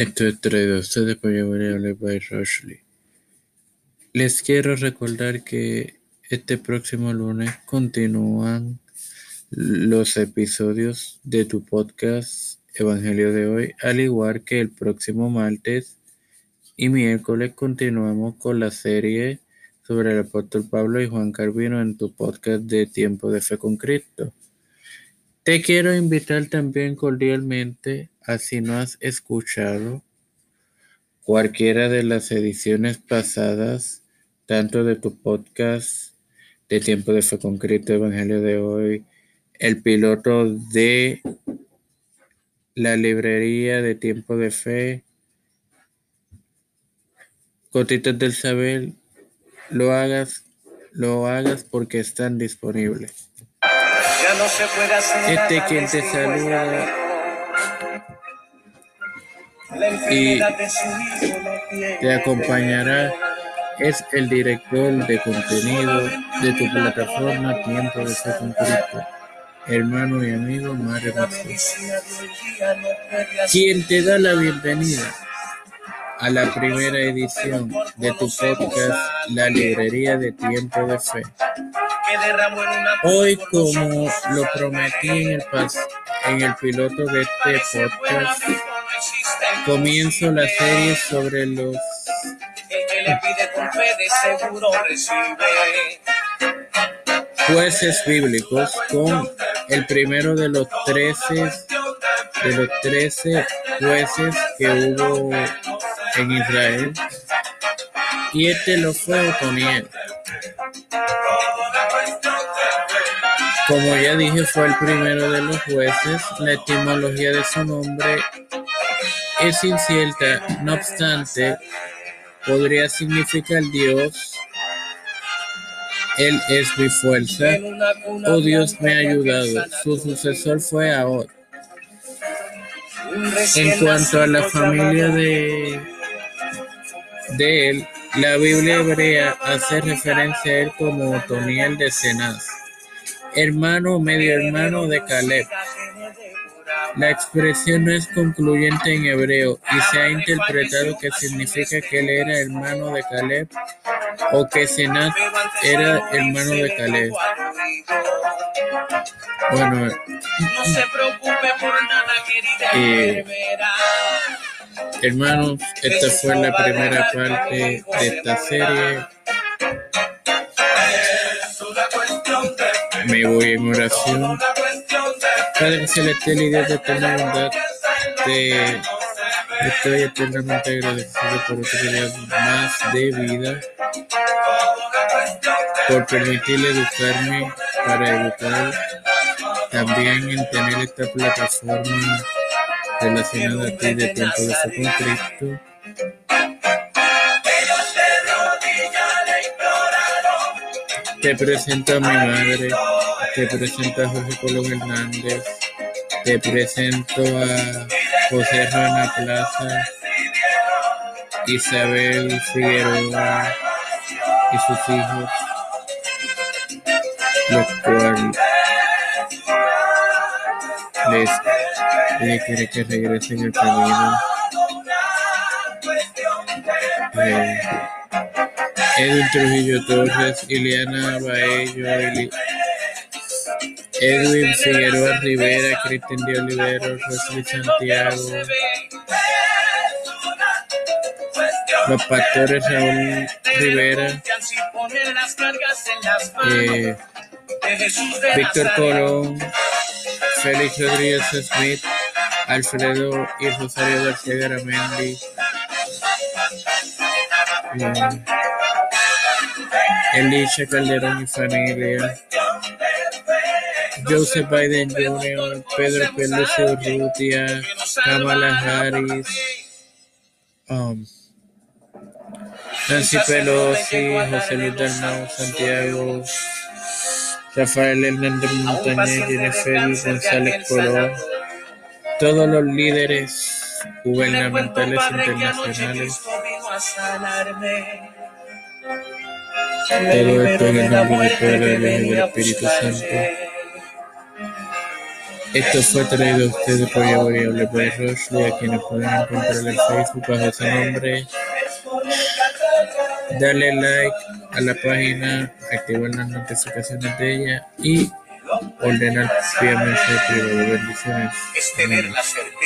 Ustedes by Rushley. Les quiero recordar que este próximo lunes continúan los episodios de tu podcast Evangelio de hoy, al igual que el próximo martes y miércoles continuamos con la serie sobre el apóstol Pablo y Juan Carvino en tu podcast de Tiempo de Fe con Cristo. Te quiero invitar también cordialmente a si no has escuchado cualquiera de las ediciones pasadas, tanto de tu podcast de Tiempo de Fe con Cristo, Evangelio de hoy, el piloto de la librería de Tiempo de Fe, Cotitas del Saber, lo hagas, lo hagas porque están disponibles. Este quien te saluda. y te acompañará. Es el director de contenido de tu plataforma Tiempo de Ser con hermano y amigo Mario Marcos, quien te da la bienvenida a la primera edición de tu podcast La Librería de Tiempo de Fe. Hoy, como lo prometí en el, en el piloto de este podcast, comienzo la serie sobre los jueces bíblicos con el primero de los trece de los trece jueces que hubo en Israel. Y este lo fue Otoniel. Como ya dije, fue el primero de los jueces. La etimología de su nombre es incierta, no obstante, podría significar Dios, Él es mi fuerza, o oh, Dios me ha ayudado. Su sucesor fue Ahod. En cuanto a la familia de, de él, la Biblia hebrea hace referencia a él como Otoniel de Cenaz hermano medio hermano de Caleb. La expresión no es concluyente en hebreo y se ha interpretado que significa que él era hermano de Caleb o que Senat era hermano de Caleb. Bueno, eh, hermanos, esta fue la primera parte de esta serie. Me voy en oración. Padre celestial y Dios de eterna bondad, te estoy eternamente agradecido por otra más de vida, por permitirle educarme para educar, también en tener esta plataforma relacionada a ti de tiempo de fe con Cristo. Te presento a mi madre, te presento a José Colón Hernández, te presento a José Rana Plaza, Isabel Figueroa y sus hijos, los cuales les, quiere que regresen al camino. Eh, Edwin Trujillo Torres, Ileana Baello, Edwin Figueroa Rivera, Cristian de Olivero, Rosy Santiago, los pastores Raúl Rivera, eh, Víctor Colón, Félix Rodríguez Smith, Alfredo y Rosario García Garamendi. Eh, Elisha Calderón y familia, Joseph Biden Jr., Pedro Peluso Urrutia, Kamala Harris, um, Nancy Pelosi, José Luis Dalmau, Santiago, Rafael Hernández Montañez, Jennifer González Colón, todos los líderes gubernamentales internacionales todo esto en el nombre del Espíritu Santo. Esto fue traído a ustedes por Variable by Roshley, a quienes pueden encontrar en Facebook bajo ese nombre. Dale like a la página, activar las notificaciones de ella y ordenar piamente privado. Bendiciones. Amén.